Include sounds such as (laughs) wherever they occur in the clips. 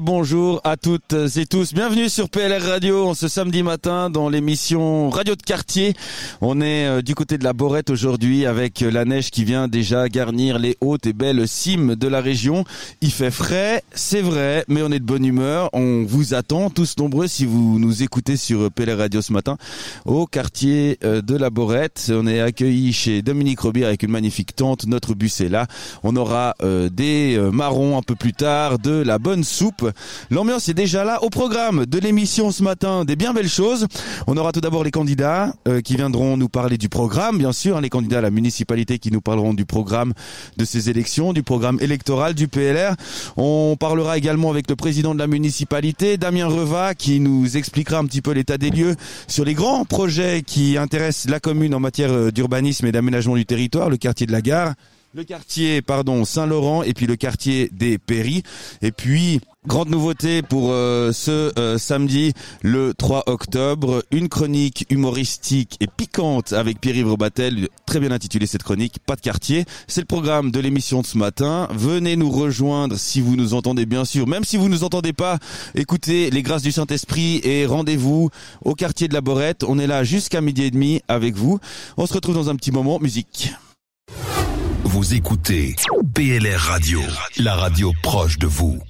Bonjour à toutes et tous. Bienvenue sur PLR Radio ce samedi matin dans l'émission Radio de quartier. On est euh, du côté de la Borette aujourd'hui avec la neige qui vient déjà garnir les hautes et belles cimes de la région. Il fait frais, c'est vrai, mais on est de bonne humeur. On vous attend tous nombreux si vous nous écoutez sur PLR Radio ce matin au quartier euh, de la Borette. On est accueilli chez Dominique Robir avec une magnifique tente. Notre bus est là. On aura euh, des marrons un peu plus tard, de la bonne soupe. L'ambiance est déjà là au programme de l'émission ce matin, des bien belles choses. On aura tout d'abord les candidats euh, qui viendront nous parler du programme, bien sûr, hein, les candidats à la municipalité qui nous parleront du programme de ces élections, du programme électoral du PLR. On parlera également avec le président de la municipalité, Damien Reva, qui nous expliquera un petit peu l'état des lieux sur les grands projets qui intéressent la commune en matière euh, d'urbanisme et d'aménagement du territoire, le quartier de la gare le quartier pardon Saint-Laurent et puis le quartier des Péris et puis grande nouveauté pour euh, ce euh, samedi le 3 octobre. Une chronique humoristique et piquante avec Pierre-Yves Robatel très bien intitulée cette chronique pas de quartier. C'est le programme de l'émission de ce matin. Venez nous rejoindre si vous nous entendez bien sûr. Même si vous nous entendez pas écoutez les grâces du Saint-Esprit et rendez-vous au quartier de la Borette. On est là jusqu'à midi et demi avec vous. On se retrouve dans un petit moment. Musique. Vous écoutez PLR Radio, la radio proche de vous.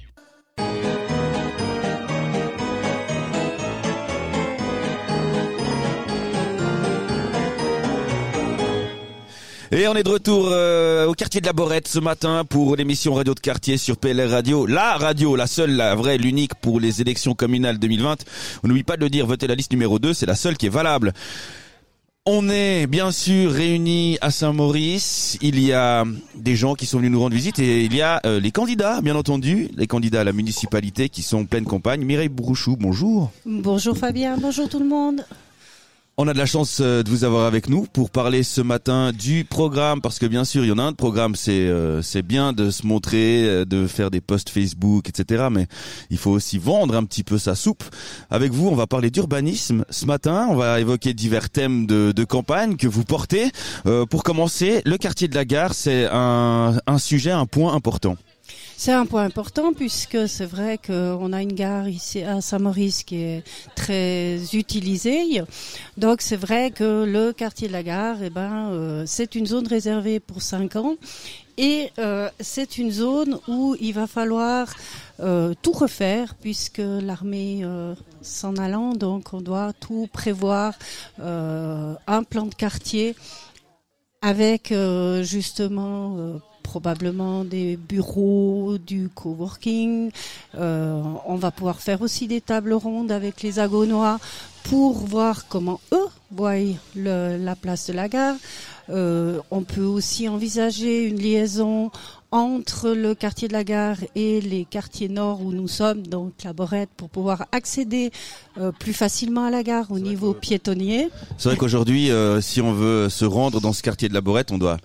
Et on est de retour euh, au quartier de la Borette ce matin pour l'émission Radio de quartier sur PLR Radio. La radio, la seule, la vraie, l'unique pour les élections communales 2020. On n'oublie pas de le dire, votez la liste numéro 2, c'est la seule qui est valable. On est bien sûr réunis à Saint-Maurice. Il y a des gens qui sont venus nous rendre visite et il y a euh, les candidats, bien entendu, les candidats à la municipalité qui sont en pleine campagne. Mireille Bourouchou, bonjour. Bonjour Fabien, bonjour tout le monde. On a de la chance euh, de vous avoir avec nous pour parler ce matin du programme parce que bien sûr il y en a un de programme c'est euh, bien de se montrer euh, de faire des posts Facebook etc mais il faut aussi vendre un petit peu sa soupe. Avec vous on va parler d'urbanisme. Ce matin on va évoquer divers thèmes de, campagne que vous portez. Pour commencer le quartier de la gare c'est un sujet un point important c'est un point important puisque c'est vrai qu'on a une gare ici à Saint-Maurice qui est très utilisée. Donc c'est vrai que le quartier de la gare, eh ben, euh, c'est une zone réservée pour 5 ans et euh, c'est une zone où il va falloir euh, tout refaire puisque l'armée s'en allant, donc on doit tout prévoir, un plan de quartier avec justement probablement des bureaux, du coworking. Euh, on va pouvoir faire aussi des tables rondes avec les agonois pour voir comment eux voient la place de la gare. Euh, on peut aussi envisager une liaison entre le quartier de la gare et les quartiers nord où nous sommes, donc la Borette, pour pouvoir accéder euh, plus facilement à la gare au niveau piétonnier. C'est vrai qu'aujourd'hui, si on veut se rendre dans ce quartier de la Borette, on doit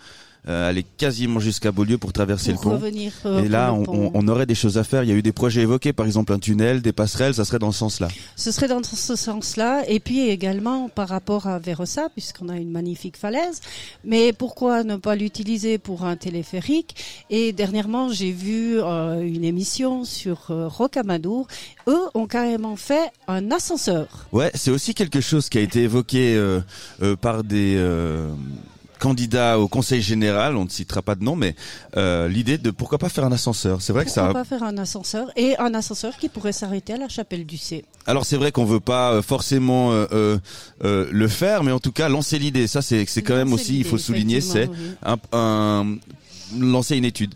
euh, aller quasiment jusqu'à Beaulieu pour traverser le pont. Euh, et là, on, on, aurait des choses à faire. Il y a eu des projets évoqués, par exemple un tunnel, des passerelles. Ça serait dans ce sens-là. Ce serait dans ce sens-là. Et puis également par rapport à Vérossa, puisqu'on a une magnifique falaise. Mais pourquoi ne pas l'utiliser pour un téléphérique? Et dernièrement, j'ai vu euh, une émission sur euh, Rocamadour. Eux ont carrément fait un ascenseur. Ouais, c'est aussi quelque chose qui a été évoqué par des candidat au conseil général, on ne citera pas de nom, mais euh, l'idée de pourquoi pas faire un ascenseur. C'est vrai que ça. Pourquoi pas faire un ascenseur et un ascenseur qui pourrait s'arrêter à la chapelle du C. Alors c'est vrai qu'on veut pas euh, forcément euh, le faire, mais en tout cas lancer l'idée. Ça c'est c'est quand même aussi, il faut souligner, c'est un, lancer une étude.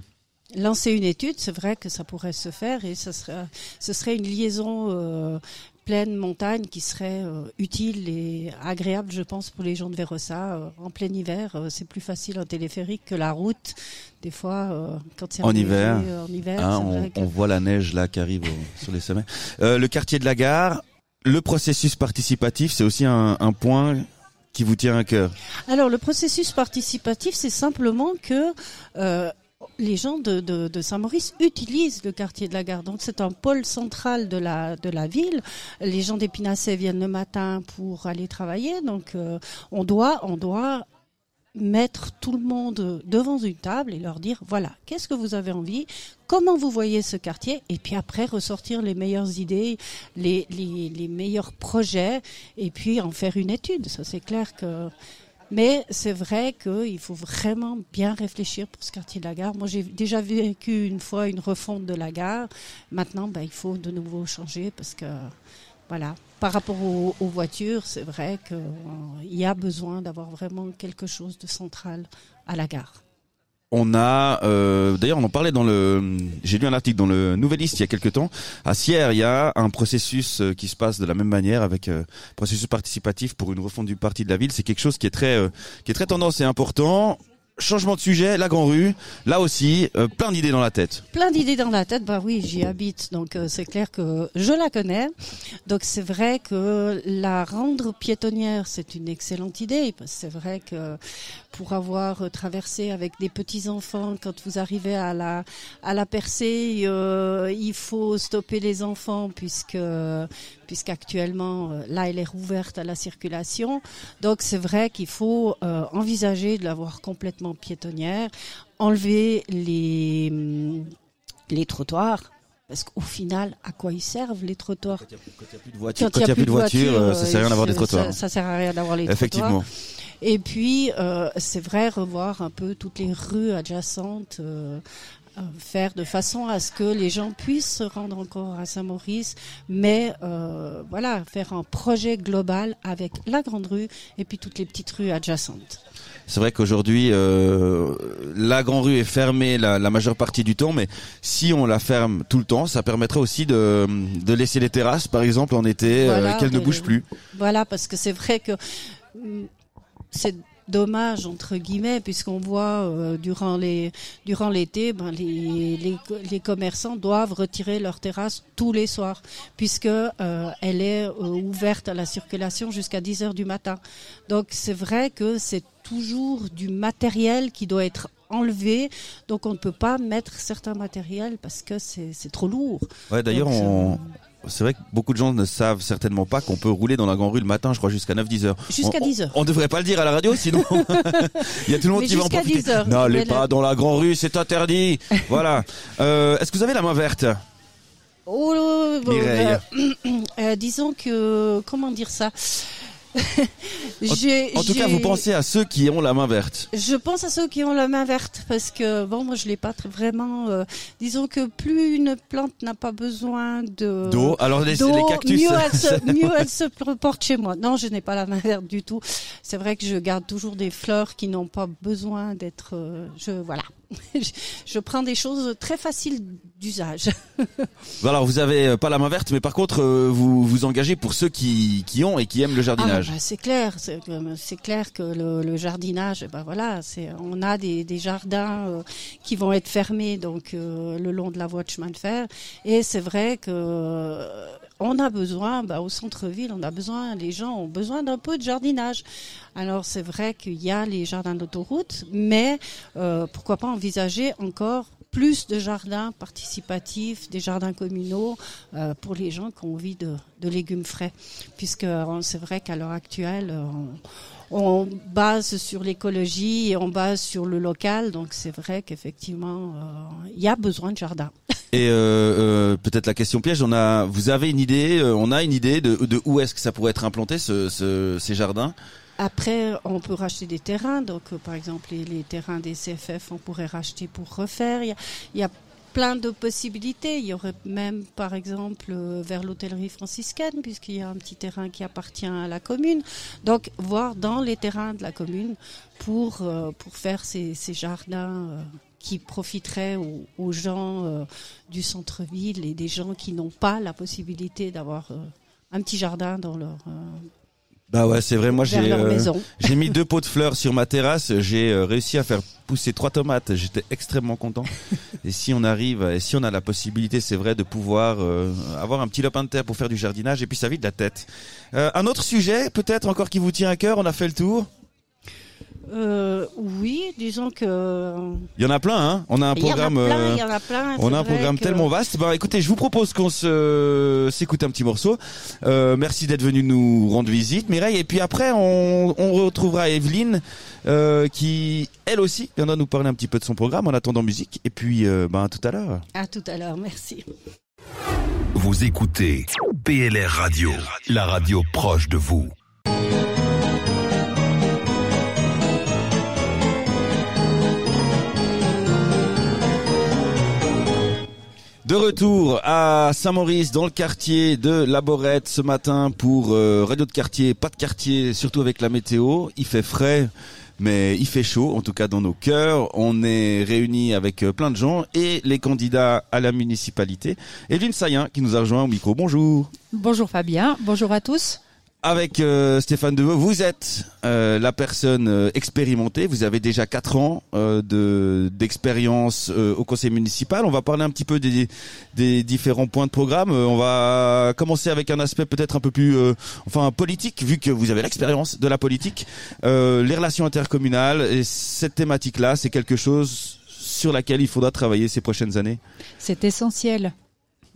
Lancer une étude, c'est vrai que ça pourrait se faire et ce serait, ce serait une liaison pleine montagne qui serait euh, utile et agréable, je pense, pour les gens de Vérossa. Euh, en plein hiver, euh, c'est plus facile en téléphérique que la route. Des fois, quand c'est en, hiver, en hiver hein, on, voit la neige là qui arrive sur les sommets. le quartier de la gare, le processus participatif, c'est aussi un, un point qui vous tient à cœur Alors le processus participatif, c'est simplement que les gens de, de, Saint-Maurice utilisent le quartier de la gare. Donc c'est un pôle central de la, de la ville. Les gens d'Épinacé viennent le matin pour aller travailler. Donc euh, on doit, on doit mettre tout le monde devant une table et leur dire voilà, qu'est-ce que vous avez envie, comment vous voyez ce quartier, et puis après ressortir les meilleures idées, les, les, les meilleurs projets, et puis en faire une étude. Ça, c'est clair que. Mais c'est vrai qu'il faut vraiment bien réfléchir pour ce quartier de la gare. Moi, j'ai déjà vécu une fois une refonte de la gare. Maintenant, ben, il faut de nouveau changer parce que voilà. Par rapport aux, voitures, c'est vrai qu'il euh, y a besoin d'avoir vraiment quelque chose de central à la gare. On a, euh, d'ailleurs, on en parlait dans le. J'ai lu un article dans le Nouvelliste il y a quelques temps. À Sierre, il y a un processus euh, qui se passe de la même manière avec euh, processus participatif pour une refonte du parti de la ville. C'est quelque chose qui est très, qui est très tendance et important. Changement de sujet, la Grand Rue, là aussi, euh, plein d'idées dans la tête. Plein d'idées dans la tête, bah oui, j'y habite, donc euh, c'est clair que je la connais. Donc c'est vrai que la rendre piétonnière, c'est une excellente idée, c'est vrai que pour avoir traversé avec des petits enfants, quand vous arrivez à la à la percée, euh, il faut stopper les enfants puisque puisqu'actuellement là elle est rouverte à la circulation. Donc c'est vrai qu'il faut envisager de l'avoir complètement piétonnière, enlever les, hum, les trottoirs. Parce qu'au final, à quoi ils servent les trottoirs? Quand il n'y a plus de voitures, quand il y a plus de voitures, ça sert à rien d'avoir des trottoirs. Ça, sert à rien d'avoir les Effectivement. Et puis, euh, c'est vrai, revoir un peu toutes les rues adjacentes, euh, euh, faire de façon à ce que les gens puissent se rendre encore à Saint-Maurice, mais euh, voilà, faire un projet global avec la grande rue et puis toutes les petites rues adjacentes. C'est vrai qu'aujourd'hui, euh, la grande rue est fermée la, majeure partie du temps, mais si on la ferme tout le temps, ça permettrait aussi de, de laisser les terrasses, par exemple, en été, euh, qu'elles ne bougent plus. Voilà, parce que c'est vrai que c'est dommage entre guillemets puisqu'on voit euh, durant les durant l'été ben, les, les, les, commerçants doivent retirer leur terrasse tous les soirs puisque euh, elle est euh, ouverte à la circulation jusqu'à 10 heures du matin. Donc c'est vrai que c'est toujours du matériel qui doit être enlevé. Donc on ne peut pas mettre certains matériels parce que c'est trop lourd. Ouais, d'ailleurs, on, c'est vrai que beaucoup de gens ne savent certainement pas qu'on peut rouler dans la grande rue le matin, je crois, jusqu'à 9-10 heures. Jusqu'à 10 heures. On, ne devrait pas le dire à la radio, sinon (laughs) (laughs) il y a tout le monde qui va en profiter. 10 heures. N'allez pas dans la grande rue, c'est interdit. (laughs) voilà. Euh, Est-ce que vous avez la main verte? Oh, bon, euh, (coughs) euh, disons que comment dire ça? En, tout cas, vous pensez à ceux qui ont la main verte. Je pense à ceux qui ont la main verte parce que bon, moi je l'ai pas vraiment. Euh, disons que plus une plante n'a pas besoin de d'eau, alors les, les cactus, mieux elle, se, (laughs) mieux elle se porte chez moi. Non, je n'ai pas la main verte du tout. C'est vrai que je garde toujours des fleurs qui n'ont pas besoin d'être. Euh, je voilà. (laughs) je prends des choses très faciles d'usage. (laughs) Alors vous avez euh, pas la main verte, mais par contre euh, vous vous engagez pour ceux qui, qui ont et qui aiment le jardinage. Ah, bah, c'est clair, c'est clair que le, le jardinage, ben voilà, c'est on a des, des jardins euh, qui vont être fermés donc le long de la voie de chemin de fer, et c'est vrai que on a besoin, bah, au centre-ville, on a besoin, les gens ont besoin d'un peu de jardinage. Alors c'est vrai qu'il y a les jardins d'autoroute, mais euh, pourquoi pas envisager encore plus de jardins participatifs, des jardins communaux euh, pour les gens qui ont envie de, légumes frais, puisque euh, c'est vrai qu'à l'heure actuelle, on, base sur l'écologie et on base sur le local, donc c'est vrai qu'effectivement, il y a besoin de jardins. Et euh, euh, peut-être la question piège, on a, vous avez une idée, euh, on a une idée de, de où est-ce que ça pourrait être implanté ce, ce, ces jardins? Après, on peut racheter des terrains. Donc, euh, par exemple, les, les, terrains des CFF, on pourrait racheter pour refaire. Il y a, il y a plein de possibilités. Il y aurait même, par exemple, vers l'hôtellerie franciscaine, puisqu'il y a un petit terrain qui appartient à la commune. Donc, voir dans les terrains de la commune pour, pour faire ces, ces jardins qui profiterait aux, gens euh, du centre-ville et des gens qui n'ont pas la possibilité d'avoir euh, un petit jardin dans leur euh, bah ouais, c'est vrai. Moi, j'ai j'ai mis deux (laughs) pots de fleurs sur ma terrasse. J'ai réussi à faire pousser trois tomates. J'étais extrêmement content. (laughs) et si on arrive, et si on a la possibilité, c'est vrai, de pouvoir avoir un petit lopin de terre pour faire du jardinage, et puis ça vide la tête. un autre sujet, peut-être encore qui vous tient à cœur. On a fait le tour. Euh, oui, disons que. Il y en a plein, hein. On a un Il y en a programme. plein, euh, il y en a plein. On a un programme que- tellement vaste. Bah écoutez, je vous propose qu'on se s'écoute un petit morceau. Euh, merci d'être venu nous rendre visite, Mireille. Et puis après, on, on retrouvera Evelyne, euh, qui elle aussi viendra nous parler un petit peu de son programme en attendant musique. Et puis, euh, ben à tout à l'heure. À tout à l'heure, merci. Vous écoutez PLR Radio, la radio proche de vous. De retour à Saint-Maurice dans le quartier de La Borette ce matin pour euh, Radio de quartier, pas de quartier, surtout avec la météo. Il fait frais, mais il fait chaud, en tout cas dans nos cœurs. On est réunis avec euh, plein de gens et les candidats à la municipalité. Evelyne Sayen qui nous a rejoint au micro. Bonjour. Bonjour Fabien, bonjour à tous. Avec euh, Stéphane Deveux, vous êtes euh, la personne euh, expérimentée. Vous avez déjà quatre ans de d'expérience au conseil municipal. On va parler un petit peu des, des différents points de programme. On va commencer avec un aspect peut-être un peu plus, enfin politique, vu que vous avez l'expérience de la politique. Les relations intercommunales et cette thématique-là, c'est quelque chose sur laquelle il faudra travailler ces prochaines années? C'est essentiel.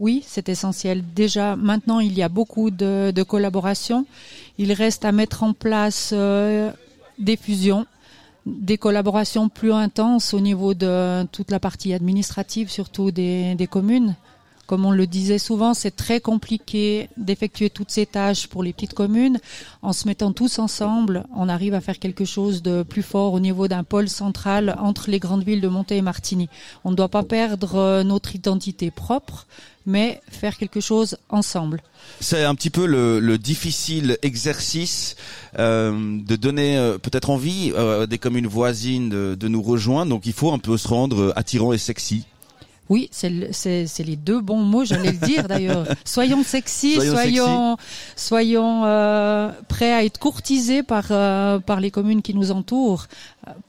Oui, c'est essentiel. Déjà, maintenant, il y a beaucoup de, de collaboration. Il reste à mettre en place euh, des fusions, des collaborations plus intenses au niveau de toute la partie administrative, surtout des communes. Comme on le disait souvent, c'est très compliqué d'effectuer toutes ces tâches pour les petites communes. En se mettant tous ensemble, on arrive à faire quelque chose de plus fort au niveau d'un pôle central entre les grandes villes de Monté et Martigny. On ne doit pas perdre euh, notre identité propre, mais faire quelque chose ensemble. C'est un petit peu le, le difficile exercice euh, de donner euh, peut-être envie euh, des communes voisines de, de nous rejoindre. Donc il faut un peu se rendre attirant et sexy. Oui, c'est le- c'est c'est les deux bons mots, j'allais le dire d'ailleurs. (laughs) Soyons sexy, Soyons soyons soyons, euh, prêts à être courtisés par euh, par les communes qui nous entourent.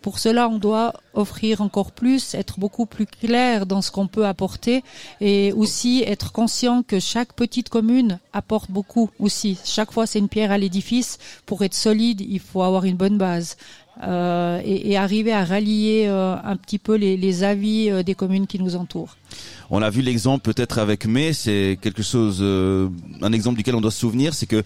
Pour cela, on doit offrir encore plus, être beaucoup plus clair dans ce qu'on peut apporter et aussi être conscient que chaque petite commune apporte beaucoup aussi. Chaque fois, c'est une pierre à l'édifice. Pour être solide, il faut avoir une bonne base. Euh, et, et arriver à rallier euh, un petit peu les, les avis euh, des communes qui nous entourent. On a vu l'exemple peut-être avec Mai, c'est quelque chose, euh, un exemple duquel on doit se souvenir, c'est que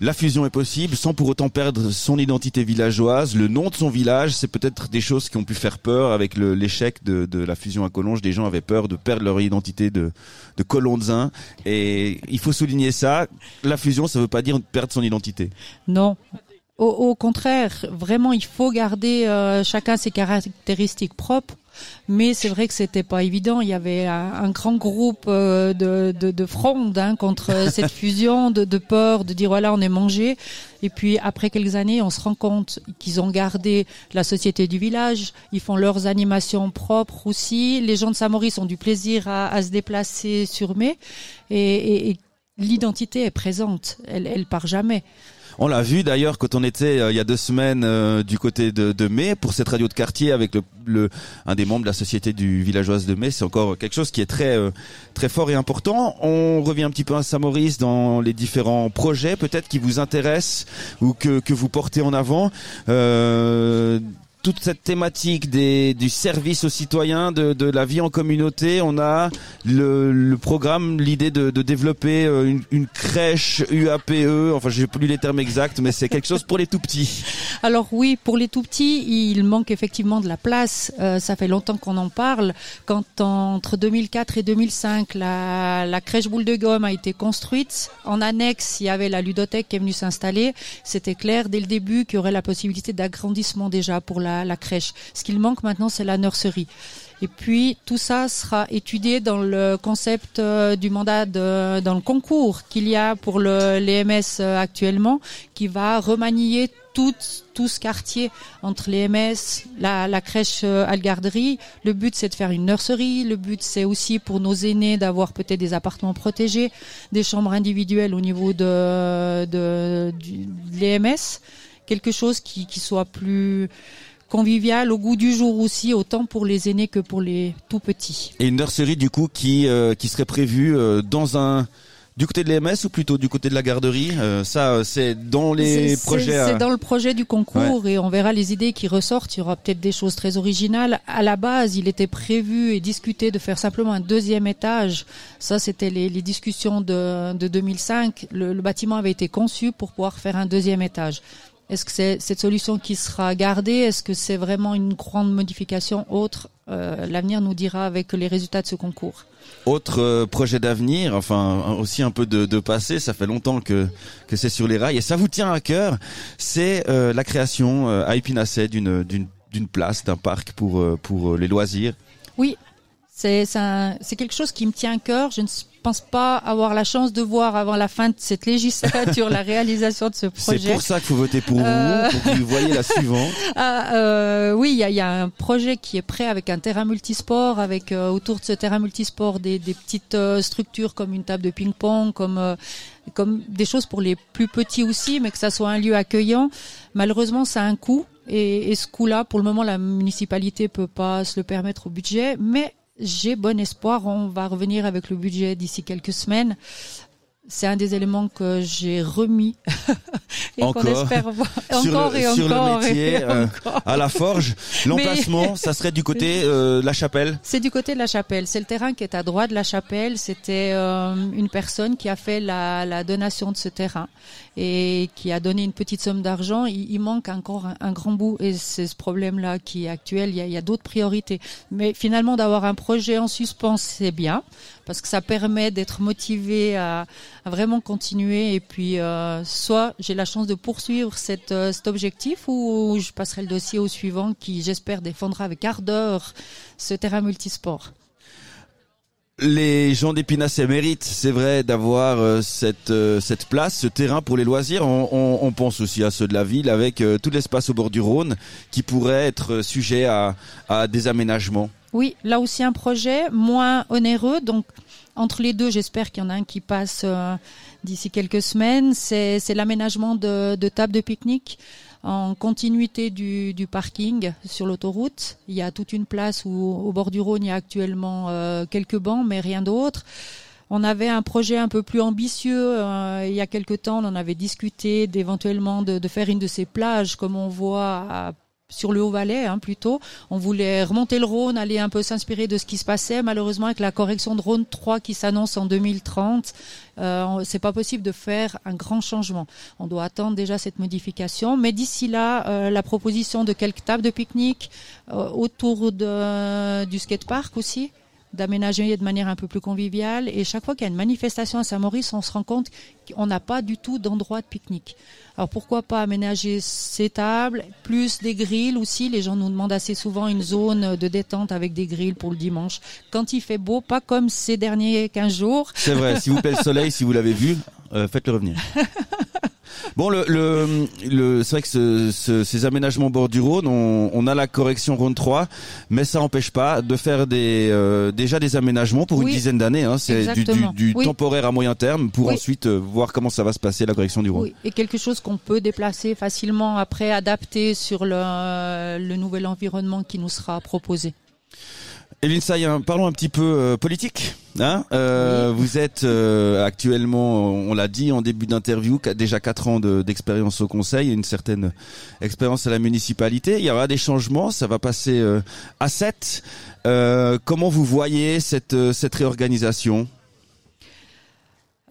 la fusion est possible sans pour autant perdre son identité villageoise, le nom de son village. C'est peut-être des choses qui ont pu faire peur avec l'échec de, de la fusion à Collonges. Des gens avaient peur de perdre leur identité de, de Colonzin. Et il faut souligner ça. La fusion, ça veut pas dire perdre son identité. Non. Au, au contraire, vraiment, il faut garder euh, chacun ses caractéristiques propres. Mais c'est vrai que c'était pas évident. Il y avait un, un grand groupe euh, de, de, de fronde hein, contre (laughs) cette fusion, de, de peur, de dire voilà, on est mangé. Et puis après quelques années, on se rend compte qu'ils ont gardé la société du village. Ils font leurs animations propres aussi. Les gens de Saint-Maurice ont du plaisir à, à se déplacer sur mai. Et, et- et l'identité est présente. Elle, elle part jamais. On l'a vu d'ailleurs quand on était euh, il y a deux semaines euh, du côté de, de Mai pour cette radio de quartier avec le, un des membres de la société du villageoise de Mai. C'est encore quelque chose qui est très euh, très fort et important. On revient un petit peu à Saint-Maurice dans les différents projets peut-être qui vous intéressent ou que, que vous portez en avant. Toute cette thématique des, du service aux citoyens, de, la vie en communauté, on a le, programme, l'idée de, développer euh, une, crèche UAPE, enfin j'ai plus les termes exacts, mais c'est quelque chose pour les tout petits. (laughs) Alors oui, pour les tout petits, il manque effectivement de la place. Euh, ça fait longtemps qu'on en parle. Quand entre 2004 et 2005, la, la crèche boule de gomme a été construite, en annexe, il y avait la ludothèque qui est venue s'installer. C'était clair dès le début qu'il y aurait la possibilité d'agrandissement déjà pour la, la crèche. Ce qu'il manque maintenant, c'est la nurserie. Et puis tout ça sera étudié dans le concept euh, du mandat de, dans le concours qu'il y a pour le l'EMS euh, actuellement, qui va remanier tout, tout ce quartier entre les MS, la, la crèche euh, Algarderie. Le but, c'est de faire une nurserie. Le but, c'est aussi pour nos aînés d'avoir peut-être des appartements protégés, des chambres individuelles au niveau de, de, du- de l'EMS. Quelque chose qui, qui soit plus convivial, au goût du jour aussi, autant pour les aînés que pour les tout petits. Et une nurserie du coup qui euh, qui serait prévue euh, dans un Du côté de l'EMS ou plutôt du côté de la garderie euh, Ça, euh, c'est dans les projets. C'est dans le projet du concours et on verra les idées qui ressortent. Il y aura peut-être des choses très originales. À la base, il était prévu et discuté de faire simplement un deuxième étage. Ça, c'était les, les, discussions de, de 2005. Le, le bâtiment avait été conçu pour pouvoir faire un deuxième étage. Est-ce que c'est cette solution qui sera gardée? Est-ce que c'est vraiment une grande modification autre euh, L'avenir nous dira avec les résultats de ce concours? Autre euh, projet d'avenir, enfin aussi un peu de, de, passé, ça fait longtemps que, que c'est sur les rails et ça vous tient à cœur, c'est euh, la création euh, à Épinasset d'une, d'une, d'une place, d'un parc pour, pour les loisirs. Oui, c'est, c'est quelque chose qui me tient à cœur. Je ne pense pas avoir la chance de voir avant la fin de cette législature (laughs) la réalisation de ce projet. C'est pour ça qu'il faut voter pour euh... vous, pour que vous voyez la suivante. (laughs) Ah, euh, oui, il y a, y a, un projet qui est prêt avec un terrain multisport, avec euh, autour de ce terrain multisport des, des petites euh, structures comme une table de ping-pong, comme euh, comme des choses pour les plus petits aussi, mais que ça soit un lieu accueillant. Malheureusement, ça a un coût. Et, et ce coût-là, pour le moment, la municipalité peut pas se le permettre au budget, mais j'ai bon espoir. On va revenir avec le budget d'ici quelques semaines. C'est un des éléments que j'ai remis (laughs) et qu'on espère voir (laughs) encore le, et sur encore le métier, et (laughs) euh, encore. à la forge. L'emplacement, ça serait du côté euh, la chapelle. C'est du côté de la chapelle. C'est le terrain qui est à droite de la chapelle. C'était euh, une personne qui a fait la, la, donation de ce terrain et qui a donné une petite somme d'argent. Il, il, manque encore un, un, grand bout et c'est ce problème-là qui est actuel. Il y a, il y a d'autres priorités. Mais finalement, d'avoir un projet en suspens, c'est bien parce que ça permet d'être motivé à, vraiment continuer. Et puis, euh, soit j'ai la chance de poursuivre euh, cet objectif ou je passerai le dossier au suivant qui, j'espère, défendra avec ardeur ce terrain multisport les gens d'Épinasse méritent, c'est vrai, d'avoir euh, cette euh, cette place, ce terrain pour les loisirs. On, pense aussi à ceux de la ville, avec euh, tout l'espace au bord du Rhône, qui pourrait être sujet à, à des aménagements. Oui, là aussi un projet moins onéreux. Donc entre les deux, j'espère qu'il y en a un qui passe d'ici quelques semaines. C'est l'aménagement de, de tables de pique-nique en continuité du, du parking sur l'autoroute. Il y a toute une place où, au bord du Rhône, il y a actuellement euh, quelques bancs, mais rien d'autre. On avait un projet un peu plus ambitieux euh, il y a quelque temps. On en avait discuté d'éventuellement de, de, faire une de ces plages, comme on voit à sur le Haut-Valais hein, plutôt. On voulait remonter le Rhône, aller un peu s'inspirer de ce qui se passait. Malheureusement, avec la correction de Rhône 3 qui s'annonce en 2030, euh, c'est pas possible de faire un grand changement. On doit attendre déjà cette modification. Mais d'ici là, euh, la proposition de quelques tables de pique-nique euh, autour de, du skatepark aussi d'aménager de manière un peu plus conviviale. Et chaque fois qu'il y a une manifestation à Saint-Maurice, on se rend compte qu'on n'a pas du tout d'endroit de pique-nique. Alors pourquoi pas aménager ces tables, plus des grilles aussi. Les gens nous demandent assez souvent une zone de détente avec des grilles pour le dimanche. Quand il fait beau, pas comme ces derniers 15 jours. C'est vrai, si vous plaît le soleil, si vous l'avez vu, euh, faites-le revenir. (laughs) Bon, le, le, le c'est vrai que ce, ce, ces aménagements bord du Rhône, on, on, a la correction Rhône 3, mais ça n'empêche pas de faire des, euh, déjà des aménagements pour Oui, une dizaine d'années. Hein. C'est du, du, du Oui. temporaire à moyen terme pour Oui. ensuite euh, voir comment ça va se passer la correction du Rhône. Oui, et quelque chose qu'on peut déplacer facilement après, adapter sur le, le nouvel environnement qui nous sera proposé. Evelyne Sayen, parlons un petit peu euh, politique. Hein euh, Vous êtes euh, actuellement, on l'a dit en début d'interview, déjà quatre ans de- d'expérience au Conseil, et une certaine expérience à la municipalité. Il y aura des changements, ça va passer euh, à 7. comment vous voyez cette, euh, cette réorganisation?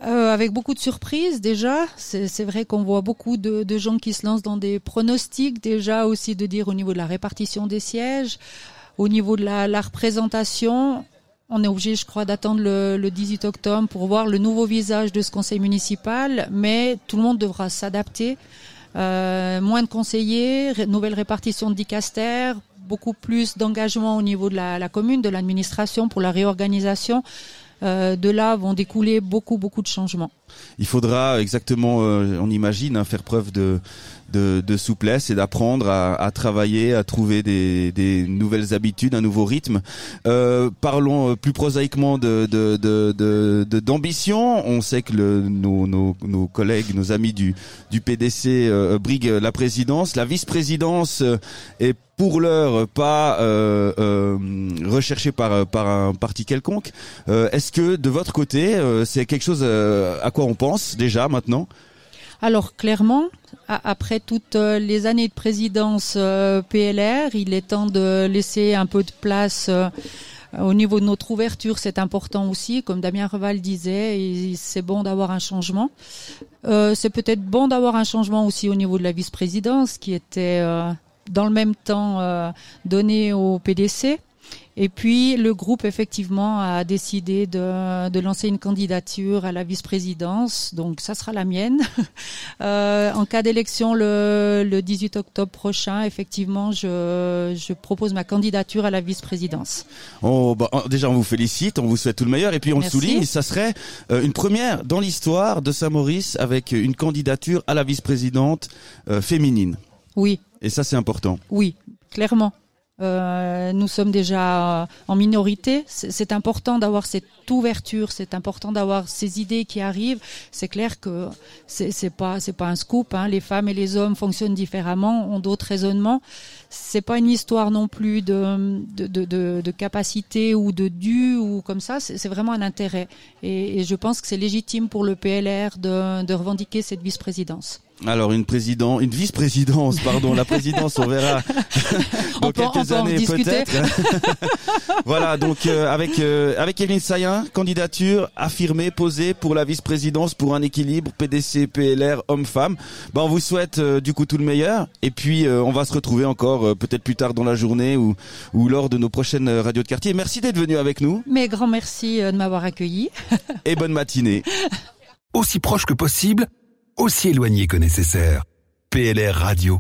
Euh, avec beaucoup de surprises déjà. C'est c'est vrai qu'on voit beaucoup de, de gens qui se lancent dans des pronostics déjà aussi de dire au niveau de la répartition des sièges, au niveau de la, représentation. On est obligé, je crois, d'attendre le, le 18 octobre pour voir le nouveau visage de ce conseil municipal, mais tout le monde devra s'adapter. Euh, moins de conseillers, nouvelle répartition de dicaster, beaucoup plus d'engagement au niveau de la, commune, de l'administration pour la réorganisation. Euh, de là vont découler beaucoup, beaucoup de changements. Il faudra exactement, on imagine, hein, faire preuve de de, de souplesse et d'apprendre à, à, travailler, à trouver des, des, nouvelles habitudes, un nouveau rythme. Euh, parlons euh, plus prosaïquement de, de, d'ambition. On sait que le, nos, nos, nos, collègues, nos amis du, du PDC euh, briguent la présidence. La vice-présidence euh, est pour l'heure pas euh, euh, recherchée par par un parti quelconque. Est-ce que de votre côté, c'est quelque chose à quoi on pense déjà maintenant? Alors clairement, après toutes euh, les années de présidence euh, PLR, il est temps de laisser un peu de place euh, au niveau de notre ouverture, c'est important aussi, comme Damien Reval disait, c'est bon d'avoir un changement. c'est peut-être bon d'avoir un changement aussi au niveau de la vice-présidence, qui était dans le même temps donné au PDC. Et puis le groupe effectivement a décidé de, de lancer une candidature à la vice-présidence, donc ça sera la mienne. (laughs) euh, en cas d'élection le, le 18 octobre prochain, effectivement, je, je propose ma candidature à la vice-présidence. Oh, bah, déjà on vous félicite, on vous souhaite tout le meilleur, et puis on le souligne, ça serait euh, une première dans l'histoire de Saint-Maurice avec une candidature à la vice-présidente euh, féminine. Oui. Et ça c'est important. Oui, clairement. Euh, nous sommes déjà en minorité. C'est important d'avoir cette ouverture, c'est important d'avoir ces idées qui arrivent. C'est clair que c'est pas c'est pas un scoop. Hein. Les femmes et les hommes fonctionnent différemment, ont d'autres raisonnements. C'est pas une histoire non plus de de, de, de capacité ou de dû ou comme ça. C'est vraiment un intérêt. Et, et je pense que c'est légitime pour le PLR de, de revendiquer cette vice-présidence. Alors une présidente, une vice-présidence, pardon, la présidence, on verra (laughs) dans quelques années peut-être. (laughs) voilà, donc euh, avec euh, avec Eline Sayen, candidature affirmée, posée pour la vice-présidence pour un équilibre PDC PLR homme-femme. Ben on vous souhaite euh, du coup tout le meilleur et puis on va se retrouver encore peut-être plus tard dans la journée ou ou lors de nos prochaines radios de quartier. Merci d'être venu avec nous. Mais grand merci de m'avoir accueilli. et bonne matinée. (laughs) Aussi proche que possible aussi éloigné que nécessaire. PLR Radio.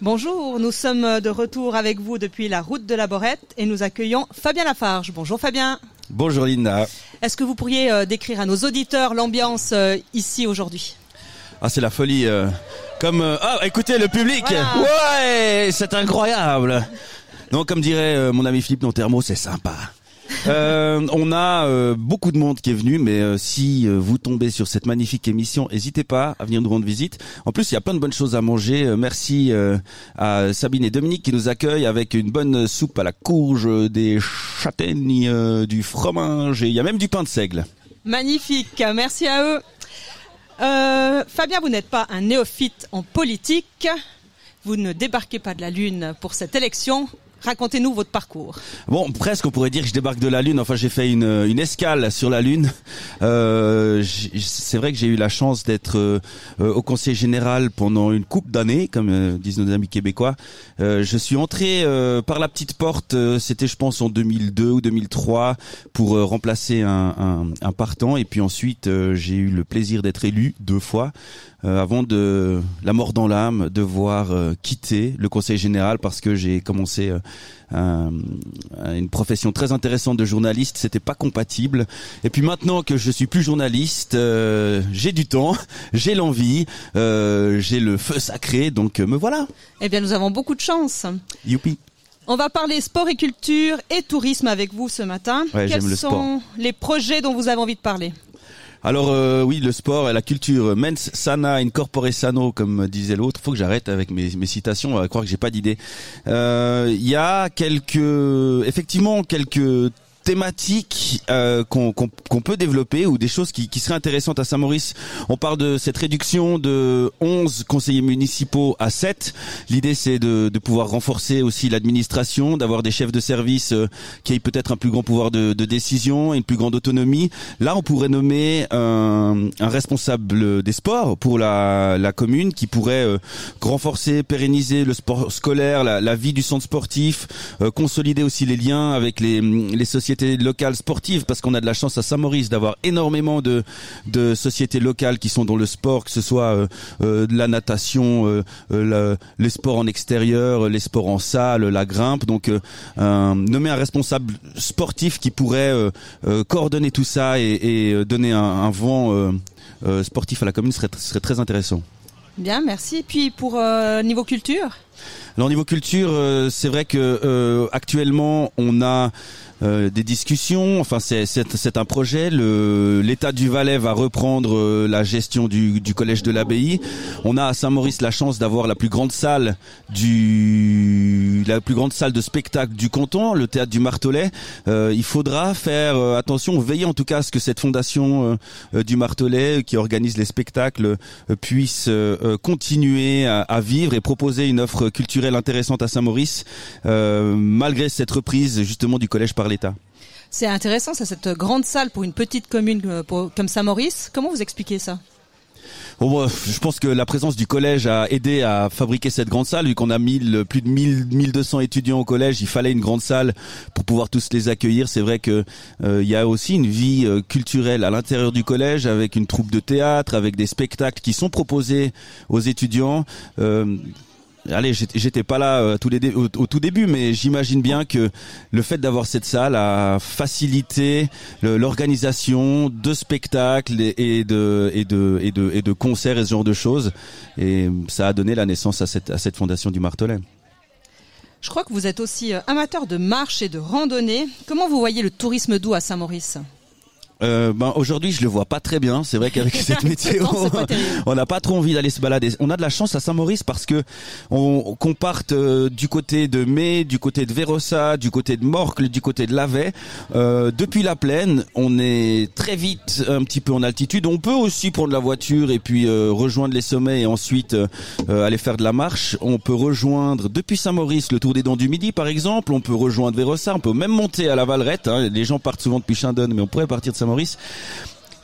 Bonjour, nous sommes de retour avec vous depuis la route de la Borette et nous accueillons Fabien Lafarge. Bonjour Fabien. Bonjour Linda. Est-ce que vous pourriez euh, décrire à nos auditeurs l'ambiance euh, ici aujourd'hui? Ah, c'est la folie. Euh, comme ah, écoutez le public. Ouais, c'est incroyable. Non, comme dirait euh, mon ami Philippe Nontermo, c'est sympa. (laughs) Euh, on a euh, beaucoup de monde qui est venu, mais si vous tombez sur cette magnifique émission, n'hésitez pas à venir nous rendre visite. En plus, il y a plein de bonnes choses à manger. merci à Sabine et Dominique qui nous accueillent avec une bonne soupe à la courge, des châtaignes, du fromage et il y a même du pain de seigle. Magnifique, merci à eux. Fabien, vous n'êtes pas un néophyte en politique. Vous ne débarquez pas de la Lune pour cette élection. Racontez-nous votre parcours. Bon, presque, on pourrait dire que je débarque de la Lune. Enfin, j'ai fait une, une escale sur la Lune. (laughs) Euh, c'est vrai que j'ai eu la chance d'être euh, au Conseil général pendant une coupe d'années, comme euh, disent nos amis québécois. Euh, je suis entré par la petite porte, c'était je pense en 2002 ou 2003, pour remplacer un, un, un, partant. Et puis ensuite, j'ai eu le plaisir d'être élu deux fois. Avant de la mort dans l'âme, devoir quitter le Conseil général parce que j'ai commencé euh, une profession très intéressante de journaliste, c'était pas compatible. Et puis maintenant que je suis plus journaliste, euh, j'ai du temps, (laughs) j'ai l'envie, euh, j'ai le feu sacré, donc me voilà. Eh bien, nous avons beaucoup de chance. Youpi. On va parler sport et culture et tourisme avec vous ce matin. Quels sont les projets dont vous avez envie de parler? Alors euh, oui, le sport et la culture, mens sana incorpore sano, comme disait l'autre. Faut que j'arrête avec mes, citations. On va croire que j'ai pas d'idée. Euh, il y a quelques, effectivement, quelques thématiques euh, qu'on peut développer ou des choses qui, qui seraient intéressantes à Saint-Maurice. On parle de cette réduction de 11 conseillers municipaux à 7. L'idée c'est de, de, pouvoir renforcer aussi l'administration, d'avoir des chefs de service euh, qui aient peut-être un plus grand pouvoir de, de, décision et une plus grande autonomie. Là, on pourrait nommer un, un responsable des sports pour la, la commune qui pourrait euh, renforcer, pérenniser le sport scolaire, la, la vie du centre sportif, euh, consolider aussi les liens avec les, les sociétés sociétés locales sportives parce qu'on a de la chance à Saint-Maurice d'avoir énormément de, de sociétés locales qui sont dans le sport, que ce soit euh, euh, de la natation, euh, les sports en extérieur, les sports en salle, la grimpe. Donc nommer un responsable sportif qui pourrait coordonner tout ça et, et donner un, un vent sportif à la commune serait, serait très intéressant. Bien, merci. Puis pour niveau culture? Alors niveau culture, euh, c'est vrai que euh, actuellement on a euh, des discussions. Enfin, c'est un projet. L'État du Valais va reprendre euh, la gestion du, du collège de l'abbaye. On a à Saint-Maurice la chance d'avoir la plus grande salle du la plus grande salle de spectacle du canton, le théâtre du Martelet. Euh, il faudra faire attention, veiller en tout cas à ce que cette fondation du Martelet, qui organise les spectacles, puisse continuer à, à, vivre et proposer une offre culturelle intéressante à Saint-Maurice, malgré cette reprise justement du collège par l'État. C'est intéressant, ça, cette grande salle pour une petite commune euh, comme Saint-Maurice. Comment vous expliquez ça? Bon, je pense que la présence du collège a aidé à fabriquer cette grande salle. Vu qu'on a plus de 1000, 1200 étudiants au collège, il fallait une grande salle pour pouvoir tous les accueillir. C'est vrai que euh, il y a aussi une vie euh, culturelle à l'intérieur du collège, avec une troupe de théâtre, avec des spectacles qui sont proposés aux étudiants allez, j'étais pas là euh, au, tout début, mais j'imagine bien que le fait d'avoir cette salle a facilité l'organisation de spectacles et, de concerts et ce genre de choses, et ça a donné la naissance à cette à cette fondation du Martelet. Je crois que vous êtes aussi euh, amateur de marche et de randonnée. Comment vous voyez le tourisme doux à Saint-Maurice? Euh, ben aujourd'hui je le vois pas très bien. C'est vrai qu'avec (laughs) cette météo, (laughs) on n'a pas trop envie d'aller se balader. On a de la chance à Saint-Maurice parce que on qu'on parte euh, du côté de Mai, du côté de Vérossa, du côté de Morcle, du côté de Lavey. Euh, depuis la plaine, on est très vite un petit peu en altitude. On peut aussi prendre la voiture et puis euh, rejoindre les sommets et ensuite aller faire de la marche. On peut rejoindre depuis Saint-Maurice le Tour des Dents du Midi par exemple. On peut rejoindre Vérossa. On peut même monter à la Valrette. Hein. Les gens partent souvent depuis Chindon, mais on pourrait partir de Saint Maurice.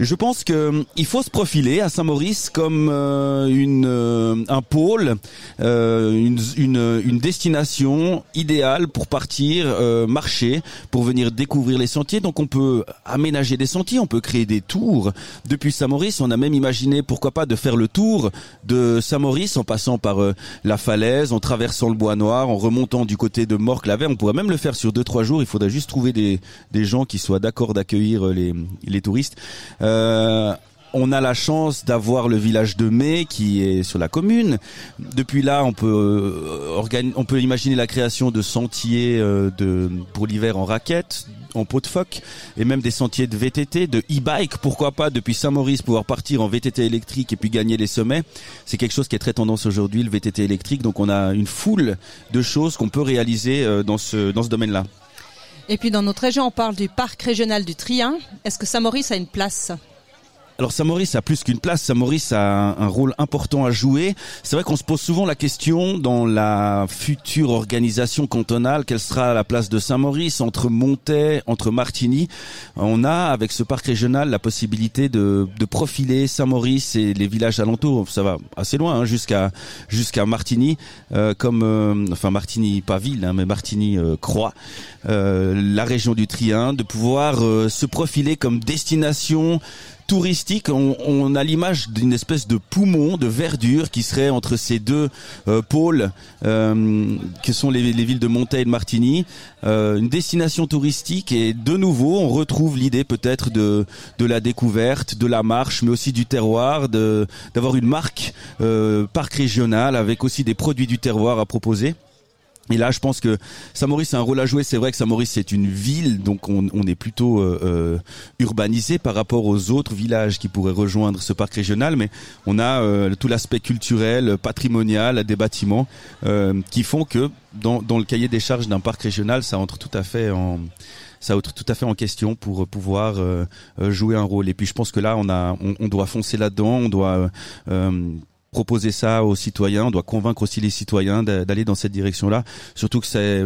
Je pense que euh, il faut se profiler à Saint-Maurice comme euh, une euh, un pôle, une, une, une destination idéale pour partir marcher, pour venir découvrir les sentiers. Donc on peut aménager des sentiers, on peut créer des tours. Depuis Saint-Maurice, on a même imaginé pourquoi pas de faire le tour de Saint-Maurice en passant par la falaise, en traversant le bois noir, en remontant du côté de Morcle-la-Vert. On pourrait même le faire sur deux trois jours. Il faudrait juste trouver des des gens qui soient d'accord d'accueillir les les touristes. Euh, on a la chance d'avoir le village de Mai qui est sur la commune. Depuis là, on peut euh, on peut imaginer la création de sentiers euh, de pour l'hiver en raquettes, en pot de phoque et même des sentiers de VTT, de e-bike, pourquoi pas depuis Saint-Maurice pouvoir partir en VTT électrique et puis gagner les sommets. C'est quelque chose qui est très tendance aujourd'hui le VTT électrique. Donc on a une foule de choses qu'on peut réaliser dans ce dans ce domaine-là. Et puis dans notre région, on parle du parc régional du Trien. Est-ce que Saint-Maurice a une place? Alors Saint-Maurice a plus qu'une place, Saint-Maurice a un, rôle important à jouer. C'est vrai qu'on se pose souvent la question dans la future organisation cantonale, quelle sera la place de Saint-Maurice entre Montaix, entre Martigny. On a avec ce parc régional la possibilité de, profiler Saint-Maurice et les villages alentours. Ça va assez loin hein, jusqu'à jusqu'à Martigny, euh, comme euh, enfin Martigny pas ville, hein, mais Martigny euh, Croix, la région du Trien, de pouvoir se profiler comme destination touristique. On, a l'image d'une espèce de poumon de verdure qui serait entre ces deux euh, pôles, euh, que sont les, villes de Montaix et de Martigny. Euh, une destination touristique et de nouveau, on retrouve l'idée peut-être de, de la découverte, de la marche, mais aussi du terroir, d'avoir une marque parc régional avec aussi des produits du terroir à proposer. Et là, je pense que Saint-Maurice a un rôle à jouer. C'est vrai que Saint-Maurice c'est une ville, donc on, on est plutôt euh, euh, urbanisé par rapport aux autres villages qui pourraient rejoindre ce parc régional, mais on a euh, tout l'aspect culturel, patrimonial, des bâtiments qui font que dans, dans le cahier des charges d'un parc régional, ça entre tout à fait en ça entre tout à fait en question pour pouvoir jouer un rôle. Et puis je pense que là, on a, on, on doit foncer là-dedans, on doit proposer ça aux citoyens, on doit convaincre aussi les citoyens d'aller dans cette direction-là. Surtout que c'est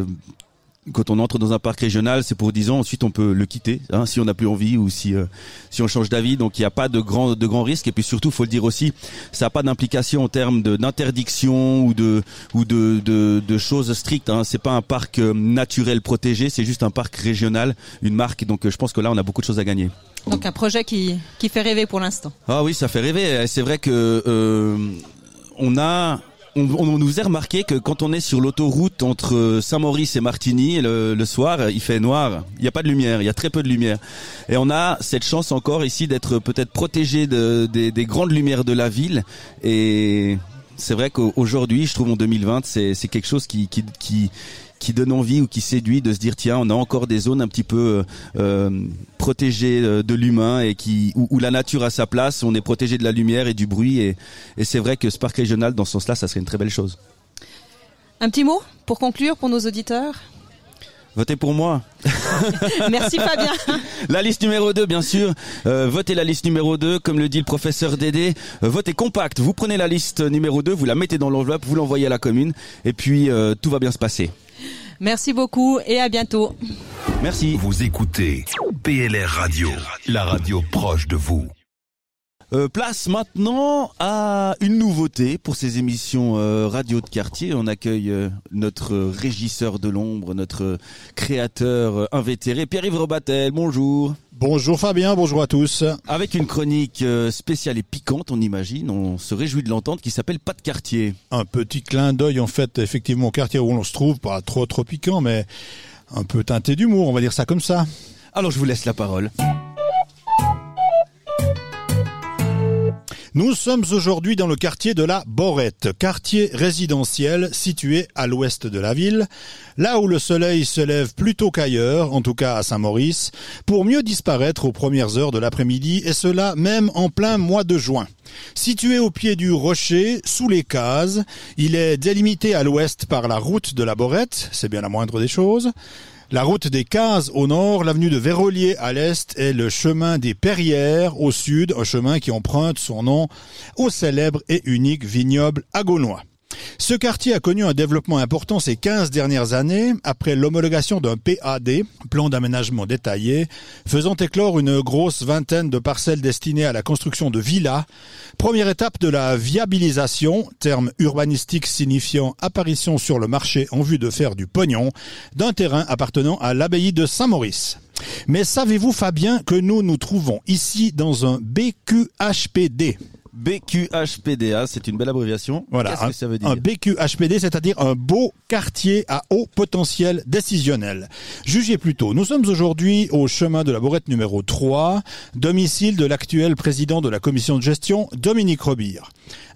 quand on entre dans un parc régional, c'est pour 10 ans. Ensuite, on peut le quitter hein, si on n'a plus envie ou si euh, si on change d'avis. Donc, il n'y a pas de grand de grands risques. Et puis surtout, faut le dire aussi, ça n'a pas d'implication en termes d'interdiction ou de ou de de, de choses strictes. Hein. C'est pas un parc euh, naturel protégé, c'est juste un parc régional, une marque. Donc, euh, je pense que là, on a beaucoup de choses à gagner. Donc, un projet qui qui fait rêver pour l'instant. Ah oui, ça fait rêver. C'est vrai que euh, on a on, nous a remarqué que quand on est sur l'autoroute entre Saint-Maurice et Martigny le, soir, il fait noir, il n'y a pas de lumière, il y a très peu de lumière. Et on a cette chance encore ici d'être peut-être protégé de, des, grandes lumières de la ville. Et c'est vrai qu'aujourd'hui, je trouve en 2020, c'est quelque chose qui, qui, qui qui donne envie ou qui séduit de se dire tiens on a encore des zones un petit peu euh, euh protégées euh, de l'humain et qui où, la nature a sa place on est protégé de la lumière et du bruit et, et c'est vrai que ce parc régional dans ce sens-là ça serait une très belle chose. Un petit mot pour conclure pour nos auditeurs? Votez pour moi. (laughs) Merci Fabien. (laughs) La liste numéro 2, bien sûr. Euh, votez la liste numéro 2, comme le dit le professeur Dédé. Euh, votez compact. Vous prenez la liste numéro 2, vous la mettez dans l'enveloppe, vous l'envoyez à la commune, et puis euh, tout va bien se passer. Merci beaucoup et à bientôt. Merci. Vous écoutez PLR Radio, la radio proche de vous. Euh, place maintenant à une nouveauté pour ces émissions euh, radio de quartier. On accueille euh, notre régisseur de l'ombre, notre créateur invétéré, Pierre-Yves Robatel. Bonjour. Bonjour Fabien, bonjour à tous. Avec une chronique spéciale et piquante, on imagine, on se réjouit de l'entendre, qui s'appelle Pas de quartier. Un petit clin d'œil en fait, effectivement, au quartier où l'on se trouve, pas trop trop piquant, mais un peu teinté d'humour, on va dire ça comme ça. Alors je vous laisse la parole. Nous sommes aujourd'hui dans le quartier de la Borette, quartier résidentiel situé à l'ouest de la ville, là où le soleil se lève plus tôt qu'ailleurs, en tout cas à Saint-Maurice, pour mieux disparaître aux premières heures de l'après-midi, et cela même en plein mois de juin. Situé au pied du rocher, sous les cases, il est délimité à l'ouest par la route de la Borette, c'est bien la moindre des choses, la route des Cases au nord, l'avenue de Vérolier à l'est et le chemin des Perrières au sud, un chemin qui emprunte son nom au célèbre et unique vignoble agonois. Ce quartier a connu un développement important ces 15 dernières années après l'homologation d'un PAD, plan d'aménagement détaillé, faisant éclore une grosse vingtaine de parcelles destinées à la construction de villas. Première étape de la viabilisation, terme urbanistique signifiant apparition sur le marché en vue de faire du pognon, d'un terrain appartenant à l'abbaye de Saint-Maurice. Mais savez-vous Fabien que nous nous trouvons ici dans un BQHPD BQHPDA, c'est une belle abréviation. Voilà, Qu'est-ce que ça veut dire un BQHPD, c'est-à-dire un beau quartier à haut potentiel décisionnel. Jugez plutôt, nous sommes aujourd'hui au chemin de la Borette numéro 3, domicile de l'actuel président de la commission de gestion, Dominique Robire.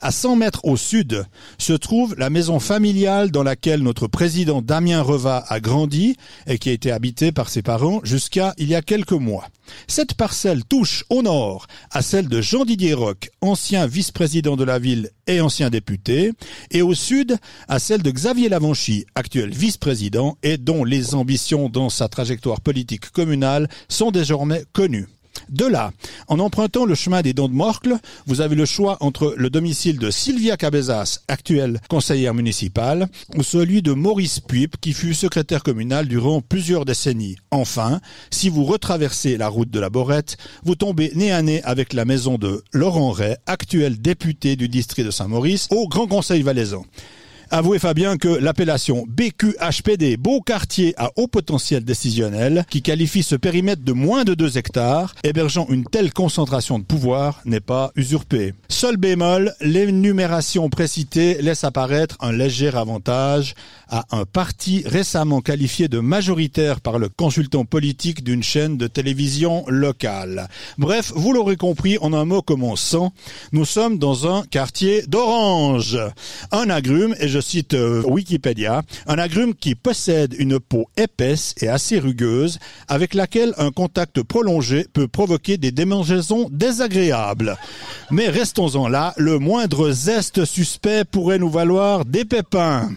À 100 mètres au sud se trouve la maison familiale dans laquelle notre président Damien Reva a grandi et qui a été habitée par ses parents jusqu'à il y a quelques mois. Cette parcelle touche au nord à celle de Jean-Didier Roch, ancien vice-président de la ville et ancien député, et au sud à celle de Xavier Lavanchy, actuel vice-président et dont les ambitions dans sa trajectoire politique communale sont désormais connues. De là, en empruntant le chemin des Dons de Morcle, vous avez le choix entre le domicile de Sylvia Cabezas, actuelle conseillère municipale, ou celui de Maurice Puip, qui fut secrétaire communal durant plusieurs décennies. Enfin, si vous retraversez la route de la Borette, vous tombez nez à nez avec la maison de Laurent Ray, actuel député du district de Saint-Maurice, au Grand Conseil valaisan. Avouez Fabien que l'appellation BQHPD, beau quartier à haut potentiel décisionnel, qui qualifie ce périmètre de moins de 2 hectares, hébergeant une telle concentration de pouvoir, n'est pas usurpée. Seul bémol, l'énumération précitée laisse apparaître un léger avantage à un parti récemment qualifié de majoritaire par le consultant politique d'une chaîne de télévision locale. Bref, vous l'aurez compris, en un mot commençant, nous sommes dans un quartier d'orange. Un agrume, et je cite euh, Wikipédia, un agrume qui possède une peau épaisse et assez rugueuse avec laquelle un contact prolongé peut provoquer des démangeaisons désagréables. Mais restons-en là, le moindre zeste suspect pourrait nous valoir des pépins.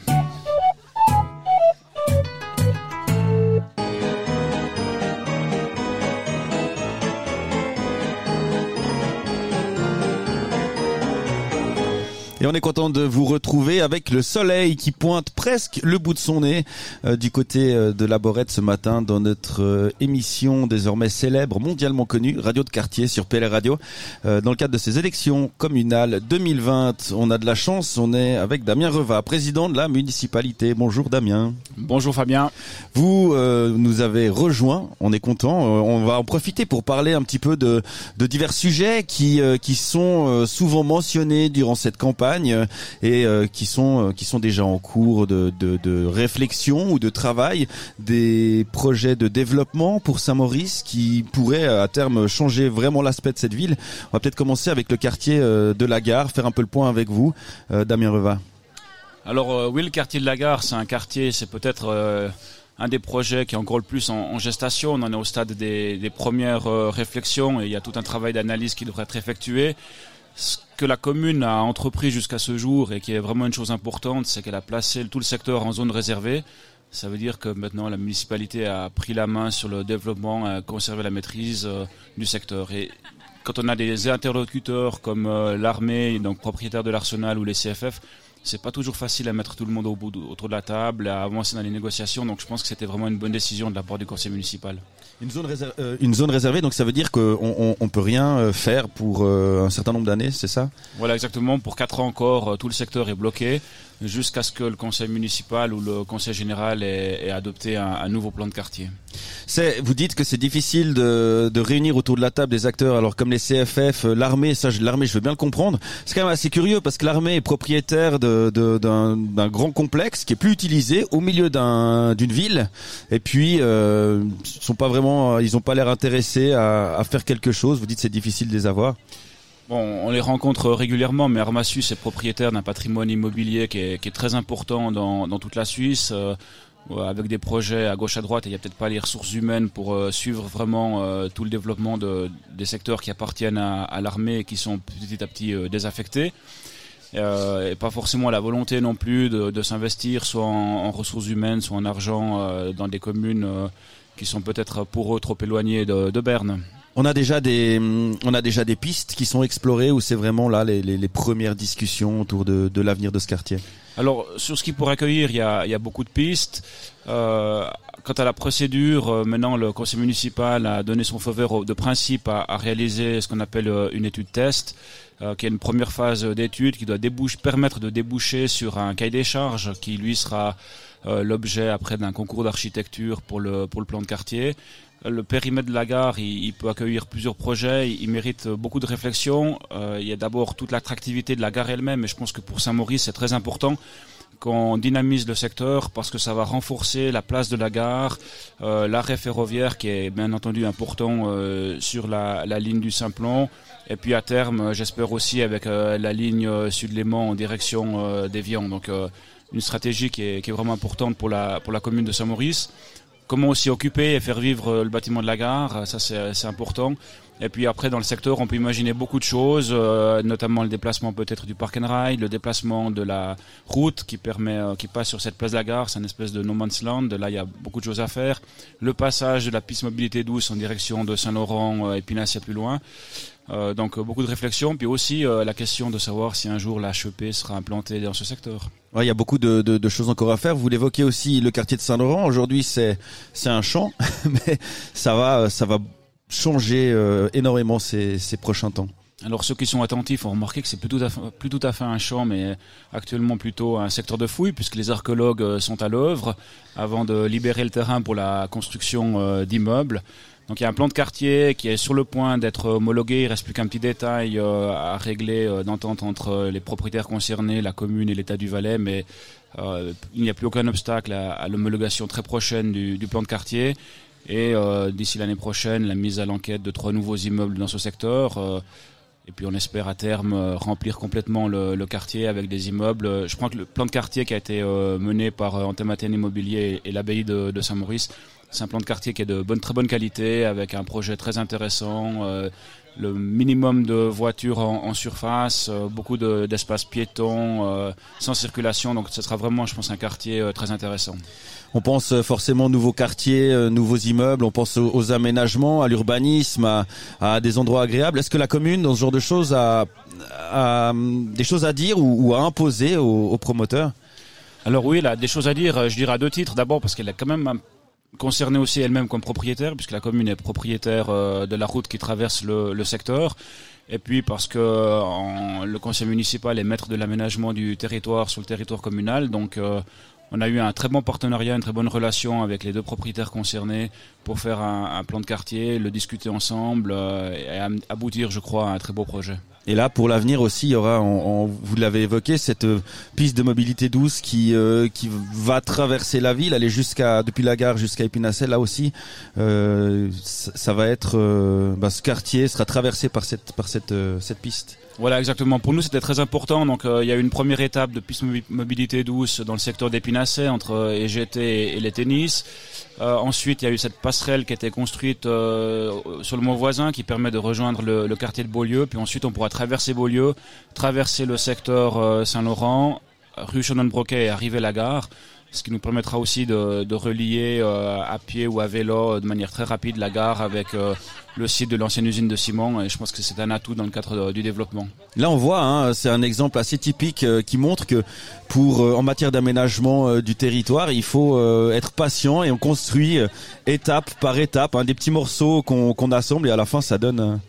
Et on est content de vous retrouver avec le soleil qui pointe presque le bout de son nez euh, du côté euh, de la Borette ce matin dans notre euh, émission désormais célèbre, mondialement connue, Radio de quartier sur PLR Radio. dans le cadre de ces élections communales 2020, on a de la chance, on est avec Damien Reva, président de la municipalité. Bonjour Damien. Bonjour Fabien. Vous nous avez rejoint, on est content. on va en profiter pour parler un petit peu de, de divers sujets qui, qui sont souvent mentionnés durant cette campagne et qui sont qui sont déjà en cours de, de, réflexion ou de travail, des projets de développement pour Saint-Maurice qui pourraient à terme changer vraiment l'aspect de cette ville. On va peut-être commencer avec le quartier euh, de la gare, faire un peu le point avec vous, euh, Damien Reva. Alors euh, oui, le quartier de la gare, c'est un quartier, c'est peut-être un des projets qui est encore le plus en, gestation. On en est au stade des, premières réflexions et il y a tout un travail d'analyse qui devrait être effectué. Que la commune a entrepris jusqu'à ce jour et qui est vraiment une chose importante, c'est qu'elle a placé tout le secteur en zone réservée. Ça veut dire que maintenant la municipalité a pris la main sur le développement, a conservé la maîtrise euh, du secteur. Et quand on a des interlocuteurs comme euh, l'armée, donc propriétaire de l'arsenal ou les CFF, c'est pas toujours facile à mettre tout le monde au bout, autour de la table, à avancer dans les négociations. Donc je pense que c'était vraiment une bonne décision de la part du conseil municipal. Une zone, euh, une zone réservée, donc ça veut dire qu'on on, on peut rien euh, faire pour euh, un certain nombre d'années, c'est ça? Voilà, exactement. Pour quatre ans encore, tout le secteur est bloqué jusqu'à ce que le conseil municipal ou le conseil général ait, ait adopté un, un, nouveau plan de quartier. Vous dites que c'est difficile de, de, réunir autour de la table des acteurs, alors comme les CFF, l'armée, ça, l'armée, je veux bien le comprendre. C'est quand même assez curieux parce que l'armée est propriétaire d'un de, grand complexe qui est plus utilisé au milieu d'un, d'une ville, et puis euh, sont pas vraiment euh, ils n'ont pas l'air intéressés à, faire quelque chose. Vous dites c'est difficile de les avoir. Bon, on les rencontre régulièrement, mais Armasus est propriétaire d'un patrimoine immobilier qui est, très important dans, toute la Suisse, euh, avec des projets à gauche à droite. Et il n'y a peut-être pas les ressources humaines pour euh, suivre vraiment tout le développement des secteurs qui appartiennent à, l'armée et qui sont petit à petit désaffectés. et pas forcément la volonté non plus de, s'investir soit en, ressources humaines, soit en argent dans des communes qui sont peut-être pour eux trop éloignés de, de, Berne. On a déjà des on a déjà des pistes qui sont explorées ou c'est vraiment là les, les, les, premières discussions autour de, de l'avenir de ce quartier? Alors sur ce qui pourrait accueillir, il y a, il y a beaucoup de pistes. Euh, quant à la procédure, euh, maintenant le conseil municipal a donné son feu vert de principe à, à réaliser ce qu'on appelle euh, une étude test, euh, qui est une première phase d'étude qui doit déboucher, permettre de déboucher sur un cahier des charges qui lui sera euh, l'objet après d'un concours d'architecture pour le, pour le plan de quartier. Le périmètre de la gare, il, peut accueillir plusieurs projets, il, mérite beaucoup de réflexion. Euh, il y a d'abord toute l'attractivité de la gare elle-même, et je pense que pour Saint-Maurice, c'est très important qu'on dynamise le secteur parce que ça va renforcer la place de la gare, euh, l'arrêt ferroviaire qui est bien entendu important euh, sur la, ligne du Simplon, et puis à terme, j'espère aussi avec la ligne Sud-Léman en direction d'Evian. Donc une stratégie qui est, vraiment importante pour la commune de Saint-Maurice. Comment aussi occuper et faire vivre euh, le bâtiment de la gare, ça c'est important. Et puis après, dans le secteur, on peut imaginer beaucoup de choses, euh, notamment le déplacement peut-être du park and ride, le déplacement de la route qui permet, euh, qui passe sur cette place de la gare, c'est une espèce de no man's land. Là, il y a beaucoup de choses à faire. Le passage de la piste mobilité douce en direction de Saint-Laurent et Pinassia plus loin. Euh, donc beaucoup de réflexions, puis aussi la question de savoir si un jour l'HEP sera implantée dans ce secteur. Ouais, il y a beaucoup de, de, de, choses encore à faire. Vous l'évoquez aussi le quartier de Saint-Laurent. Aujourd'hui, c'est c'est un champ, (laughs) mais ça va ça va changer euh, énormément ces, ces prochains temps. Alors ceux qui sont attentifs ont remarqué que c'est plus, plus tout à fait un champ, mais actuellement plutôt un secteur de fouille, puisque les archéologues euh, sont à l'œuvre avant de libérer le terrain pour la construction euh, d'immeubles. Donc il y a un plan de quartier qui est sur le point d'être homologué. Il reste plus qu'un petit détail euh, à régler euh, d'entente entre les propriétaires concernés, la commune et l'État du Valais, mais euh, il n'y a plus aucun obstacle à, l'homologation très prochaine du, plan de quartier. Et d'ici l'année prochaine, la mise à l'enquête de trois nouveaux immeubles dans ce secteur. Et puis on espère à terme remplir complètement le, quartier avec des immeubles. Je crois que le plan de quartier qui a été mené par Antématène Immobilier et l'abbaye de Saint-Maurice C'est un plan de quartier qui est de bonne, très bonne qualité, avec un projet très intéressant, euh, le minimum de voitures en, en surface, euh, beaucoup de- d'espaces piétons, euh, sans circulation. Donc ce sera vraiment, je pense, un quartier euh, très intéressant. On pense forcément nouveaux quartiers, euh, nouveaux immeubles, on pense aux, aux aménagements, à l'urbanisme, à, à des endroits agréables. Est-ce que la commune, dans ce genre de choses, a, a, des choses à dire ou, ou à imposer aux, aux promoteurs? Alors oui, elle a des choses à dire. Je dirais à deux titres. D'abord parce qu'elle est quand même un- concernée aussi elle-même comme propriétaire, puisque la commune est propriétaire euh, de la route qui traverse le, le secteur. Et puis parce que le conseil municipal est maître de l'aménagement du territoire sur le territoire communal. Donc euh, on a eu un très bon partenariat, une très bonne relation avec les deux propriétaires concernés pour faire un, plan de quartier, le discuter ensemble euh, et aboutir, je crois, à un très beau projet. Et là, pour l'avenir aussi, il y aura, on- vous l'avez évoqué, cette euh, piste de mobilité douce qui euh, qui va traverser la ville, aller jusqu'à depuis la gare jusqu'à Épinasset. Là aussi, euh, ça, va être, bah, ce quartier sera traversé par cette par cette cette piste. Voilà, exactement. Pour nous, c'était très important. Donc, euh, il y a eu une première étape de piste mobi- mobilité douce dans le secteur d'Épinasset entre euh, EGT et, et les tennis. Euh, ensuite, il y a eu cette passerelle qui a été construite euh, sur le mont voisin qui permet de rejoindre le, quartier de Beaulieu. Puis ensuite, on pourra traverser Beaulieu, traverser le secteur euh, Saint-Laurent, rue Schonenbroquet et arriver à la gare. Ce qui nous permettra aussi de, de relier euh, à pied ou à vélo euh, de manière très rapide la gare avec euh, le site de l'ancienne usine de ciment. Et je pense que c'est un atout dans le cadre de- du développement. Là, on voit, hein, c'est un exemple assez typique euh, qui montre que pour en matière d'aménagement du territoire, il faut être patient et on construit étape par étape, hein, des petits morceaux qu'on assemble et à la fin, ça donne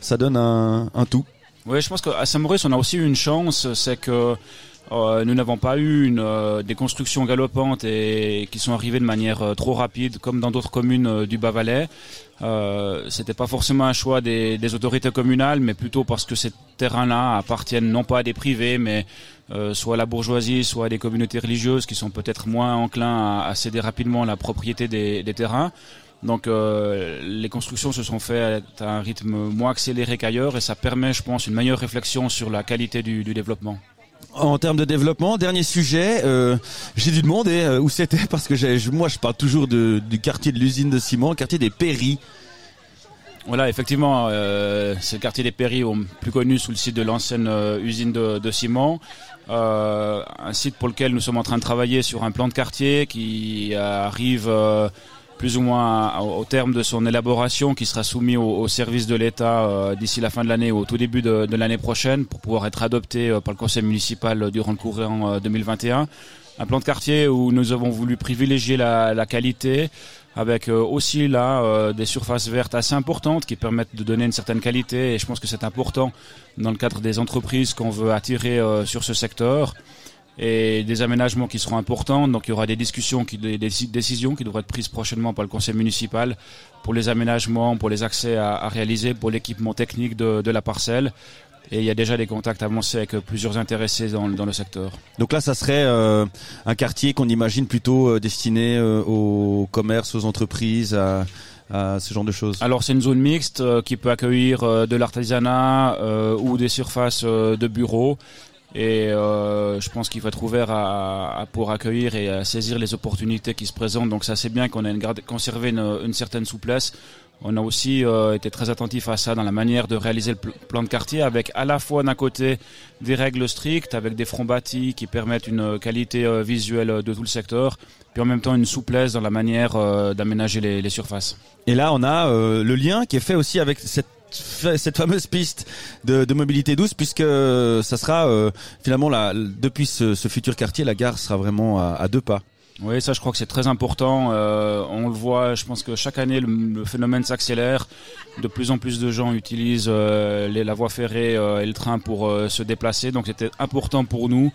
ça donne un, un tout. Oui, je pense qu'à Saint-Maurice, on a aussi eu une chance, c'est que euh, nous n'avons pas eu euh, des constructions galopantes et qui sont arrivées de manière euh, trop rapide, comme dans d'autres communes du Bas-Valais. C'était pas forcément un choix des, autorités communales, mais plutôt parce que ces terrains-là appartiennent non pas à des privés, mais soit à la bourgeoisie, soit à des communautés religieuses qui sont peut-être moins enclins à, céder rapidement la propriété des, terrains. Donc les constructions se sont faites à un rythme moins accéléré qu'ailleurs et ça permet, je pense, une meilleure réflexion sur la qualité du développement. En termes de développement, dernier sujet, euh, j'ai dû demander euh, où c'était parce que moi je parle toujours de, du quartier de l'usine de ciment, quartier des Péris. Voilà, effectivement, euh, c'est le quartier des Péris, plus connu sous le site de l'ancienne euh, usine de, de ciment. Euh, un site pour lequel nous sommes en train de travailler sur un plan de quartier qui arrive plus ou moins au, terme de son élaboration, qui sera soumis au, service de l'État euh, d'ici la fin de l'année ou au tout début de, l'année prochaine pour pouvoir être adopté euh, par le conseil municipal euh, durant le courant euh, 2021. Un plan de quartier où nous avons voulu privilégier la, qualité, avec aussi là des surfaces vertes assez importantes qui permettent de donner une certaine qualité et je pense que c'est important dans le cadre des entreprises qu'on veut attirer sur ce secteur et des aménagements qui seront importants donc il y aura des discussions qui, des, décisions qui devraient être prises prochainement par le conseil municipal pour les aménagements pour les accès à, à réaliser pour l'équipement technique de, de la parcelle et il y a déjà des contacts avancés avec plusieurs intéressés dans, dans le secteur. Donc là, ça serait euh, un quartier qu'on imagine plutôt euh, destiné euh, au commerce, aux entreprises, à, à ce genre de choses. Alors c'est une zone mixte euh, qui peut accueillir euh, de l'artisanat euh, ou des surfaces de bureaux. Et euh, je pense qu'il faut être ouvert à, à pour accueillir et à saisir les opportunités qui se présentent. Donc ça c'est bien qu'on ait une garde- conservé une, une certaine souplesse. On a aussi euh, été très attentif à ça dans la manière de réaliser le pl- plan de quartier, avec à la fois d'un côté des règles strictes, avec des fronts bâtis qui permettent une qualité euh, visuelle de tout le secteur, puis en même temps une souplesse dans la manière euh, d'aménager les, les surfaces. Et là, on a euh, le lien qui est fait aussi avec cette cette fameuse piste de, mobilité douce puisque ça sera euh, finalement depuis ce, futur quartier la gare sera vraiment à, deux pas Oui, ça je crois que c'est très important. Euh, on le voit, je pense que chaque année le, phénomène s'accélère. De plus en plus de gens utilisent euh, les, la voie ferrée euh, et le train pour euh, se déplacer. Donc c'était important pour nous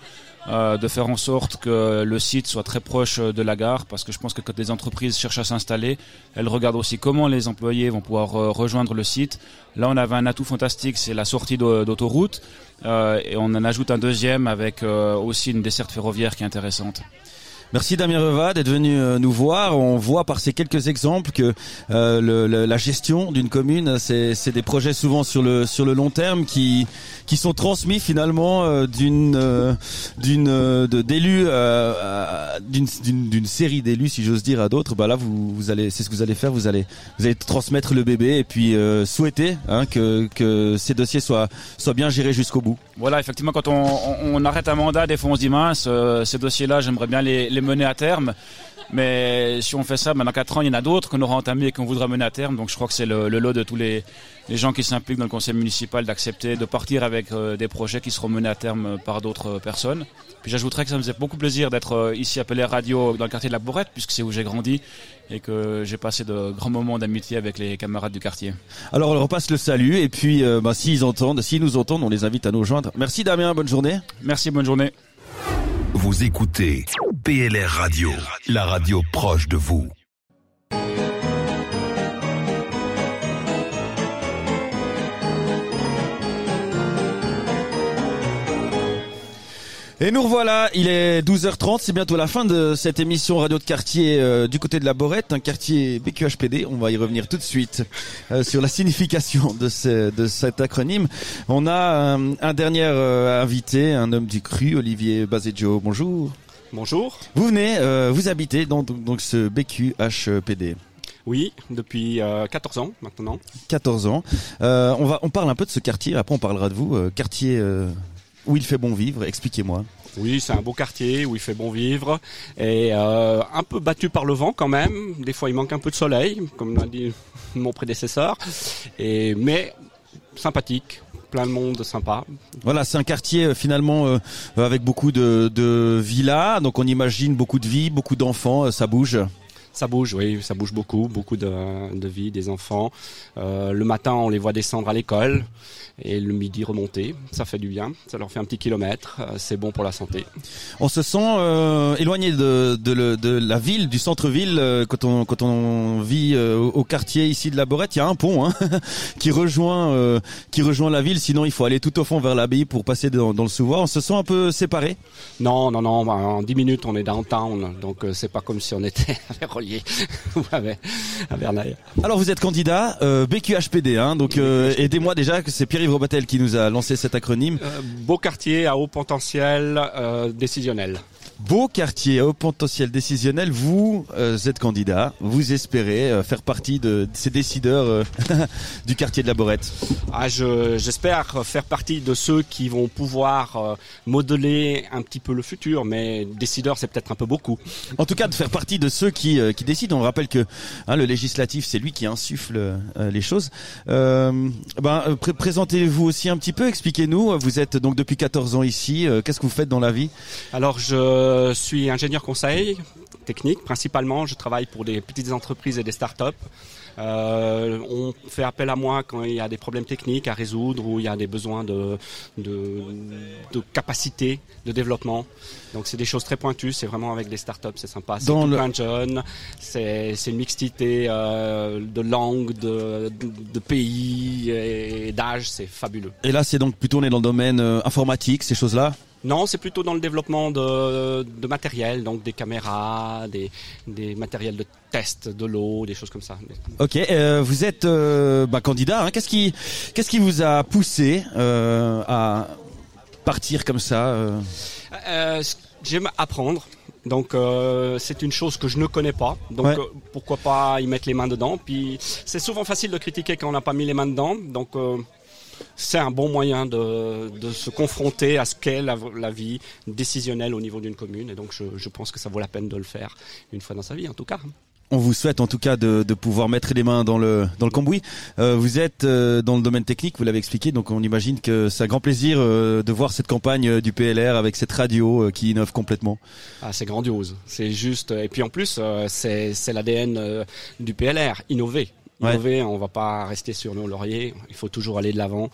euh, de faire en sorte que le site soit très proche de la gare parce que je pense que quand des entreprises cherchent à s'installer, elles regardent aussi comment les employés vont pouvoir euh, rejoindre le site. Là, on avait un atout fantastique, c'est la sortie d'au- d'autoroute euh, et on en ajoute un deuxième avec aussi une desserte ferroviaire qui est intéressante. Merci Damien Reva d'être venu euh, nous voir. On voit par ces quelques exemples que euh, la gestion d'une commune, c'est des projets souvent sur le sur le long terme qui qui sont transmis finalement euh, d'une euh, d'une euh, d'élus d'une d'une série d'élus si j'ose dire à d'autres. Bah là vous vous allez c'est ce que vous allez faire. Vous allez vous allez transmettre le bébé et puis souhaiter hein, que que ces dossiers soient soient bien gérés jusqu'au bout. Voilà effectivement quand on, on, arrête un mandat des fois on se dit mince ces dossiers là j'aimerais bien les, les mener à terme. Mais si on fait ça, maintenant 4 ans, il y en a d'autres qu'on aura entamé et qu'on voudra mener à terme. Donc je crois que c'est le, le, lot de tous les, les gens qui s'impliquent dans le conseil municipal d'accepter de partir avec euh, des projets qui seront menés à terme par d'autres personnes. Puis j'ajouterais que ça me faisait beaucoup plaisir d'être euh, ici appelé Radio dans le quartier de la Bourrette, puisque c'est où j'ai grandi et que j'ai passé de grands moments d'amitié avec les camarades du quartier. Alors on repasse le salut et puis euh, bah, s'ils entendent, s'ils nous entendent, on les invite à nous joindre. Merci Damien, bonne journée. Merci, bonne journée. Vous écoutez PLR Radio, la radio proche de vous. Et nous revoilà, il est 12h30, c'est bientôt la fin de cette émission radio de quartier euh, du côté de la Borette, un quartier BQHPD. On va y revenir tout de suite euh, sur la signification de, ce, de cet acronyme. On a euh, un dernier euh, invité, un homme du cru, Olivier Bazeggio. Bonjour. Bonjour. Vous venez, euh, vous habitez dans donc, donc ce BQHPD. Oui, depuis euh, 14 ans maintenant. 14 ans. Euh, on va, on parle un peu de ce quartier. Après, on parlera de vous. Euh, quartier euh, où il fait bon vivre. Expliquez-moi. Oui, c'est un beau quartier où il fait bon vivre et euh, un peu battu par le vent quand même. Des fois, il manque un peu de soleil, comme l'a dit (laughs) mon prédécesseur. Et mais sympathique, plein de monde sympa. Voilà, c'est un quartier euh, finalement euh, avec beaucoup de, de villas. Donc, on imagine beaucoup de vie, beaucoup d'enfants. ça bouge. Ça bouge, oui, ça bouge beaucoup, beaucoup de, de vie, des enfants. Euh, le matin, on les voit descendre à l'école et le midi remonter. Ça fait du bien, ça leur fait un petit kilomètre. Euh, c'est bon pour la santé. On se sent euh, éloigné de, de, de la ville, du centre-ville, euh, quand on quand on vit euh, au quartier ici de la Borette. Il y a un pont hein, (laughs) qui rejoint euh, qui rejoint la ville. Sinon, il faut aller tout au fond vers l'abbaye pour passer dans, dans le Sous-Bois. On se sent un peu séparé? Non, non, non, en 10 minutes, on est downtown, donc euh, c'est pas comme si on était (laughs) à (laughs) À. Alors, vous êtes candidat euh, BQHPD. Hein, donc, euh, aidez-moi déjà. que C'est Pierre-Yves Robatel qui nous a lancé cet acronyme. Euh, beau quartier à haut potentiel euh, décisionnel. Beau quartier au potentiel décisionnel, vous euh, êtes candidat, vous espérez euh, faire partie de, ces décideurs euh, (laughs) du quartier de la Borette. Ah, je- J'espère faire partie de ceux qui vont pouvoir euh, modeler un petit peu le futur, mais décideur, c'est peut-être un peu beaucoup. En tout cas, de faire partie de ceux qui, euh, qui décident. On rappelle que hein, le législatif, c'est lui qui insuffle euh, les choses. Euh, ben, pré- Présentez-vous aussi un petit peu, expliquez-nous. Vous êtes donc depuis 14 ans ici. euh, Qu'est-ce que vous faites dans la vie? Alors, je suis ingénieur conseil technique, principalement. Je travaille pour des petites entreprises et des startups. Euh, on fait appel à moi quand il y a des problèmes techniques à résoudre ou il y a des besoins de, de, de capacité de développement. Donc c'est des choses très pointues, c'est vraiment avec des startups, c'est sympa. C'est Dans tout le- plein de jeunes, c'est c'est une mixité euh, de langues, de, de, de pays et d'âge, c'est fabuleux. Et là, c'est donc plutôt on est dans le domaine euh, informatique, ces choses-là? Non, c'est plutôt dans le développement de, de matériel, donc des caméras, des, des matériels de test de l'eau, des choses comme ça. Ok, euh, vous êtes euh, bah, candidat. hein. Qu'est-ce qui, qu'est-ce qui vous a poussé euh, à partir comme ça J'aime apprendre. Donc euh, c'est une chose que je ne connais pas. Donc Ouais. euh, pourquoi pas y mettre les mains dedans. Puis c'est souvent facile de critiquer quand on n'a pas mis les mains dedans. Donc euh, c'est un bon moyen de, de se confronter à ce qu'est la, la vie décisionnelle au niveau d'une commune. Et donc je, je pense que ça vaut la peine de le faire une fois dans sa vie en tout cas. On vous souhaite en tout cas de, de pouvoir mettre les mains dans le dans le cambouis. Euh, vous êtes euh, dans le domaine technique, vous l'avez expliqué, donc on imagine que c'est un grand plaisir euh, de voir cette campagne du PLR avec cette radio qui innove complètement. Ah, c'est grandiose. C'est juste. Et puis en plus, c'est l'ADN du PLR, innover. Innover, on va pas rester sur nos lauriers. Il faut toujours aller de l'avant.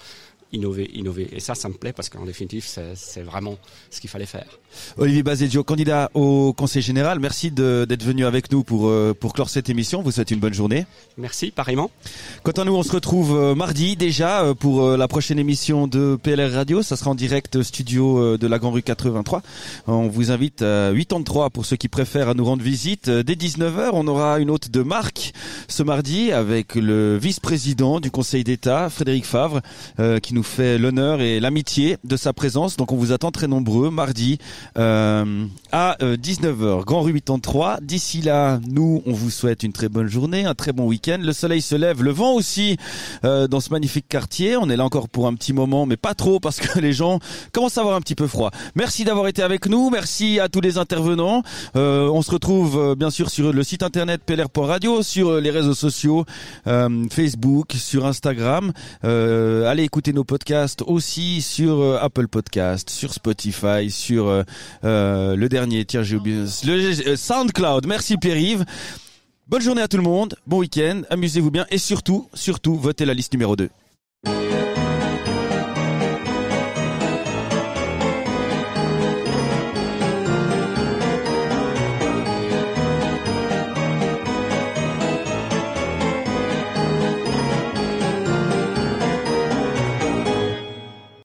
Innover, innover. Et ça, ça me plaît parce qu'en définitive, c'est vraiment ce qu'il fallait faire. Olivier Bazeggio, candidat au Conseil général, merci d'être venu avec nous pour, euh, pour clore cette émission. Vous souhaite une bonne journée. Merci, pareillement. Quant à nous, on se retrouve euh, mardi déjà euh, pour la prochaine émission de PLR Radio. Ça sera en direct studio de la Grand Rue 83. On vous invite à 83 pour ceux qui préfèrent à nous rendre visite. Dès 19h, on aura une hôte de marque ce mardi avec le vice-président du Conseil d'État, Frédéric Favre, qui nous fait l'honneur et l'amitié de sa présence. Donc on vous attend très nombreux mardi euh, à 19h, euh, Grand Rue 83. D'ici là, nous, on vous souhaite une très bonne journée, un très bon week-end. Le soleil se lève, le vent aussi euh, dans ce magnifique quartier. On est là encore pour un petit moment, mais pas trop parce que (laughs) les gens commencent à avoir un petit peu froid. Merci d'avoir été avec nous. Merci à tous les intervenants. on se retrouve bien sûr sur le site internet plr.radio, sur les réseaux sociaux, Facebook, sur Instagram. allez écouter nos podcasts aussi sur Apple Podcast, sur Spotify, sur euh, euh, le dernier. Tiens, j'ai oublié. Le euh, SoundCloud. Merci Pierre-Yves. Bonne journée à tout le monde. Bon week-end. Amusez-vous bien et surtout, surtout, votez la liste numéro 2.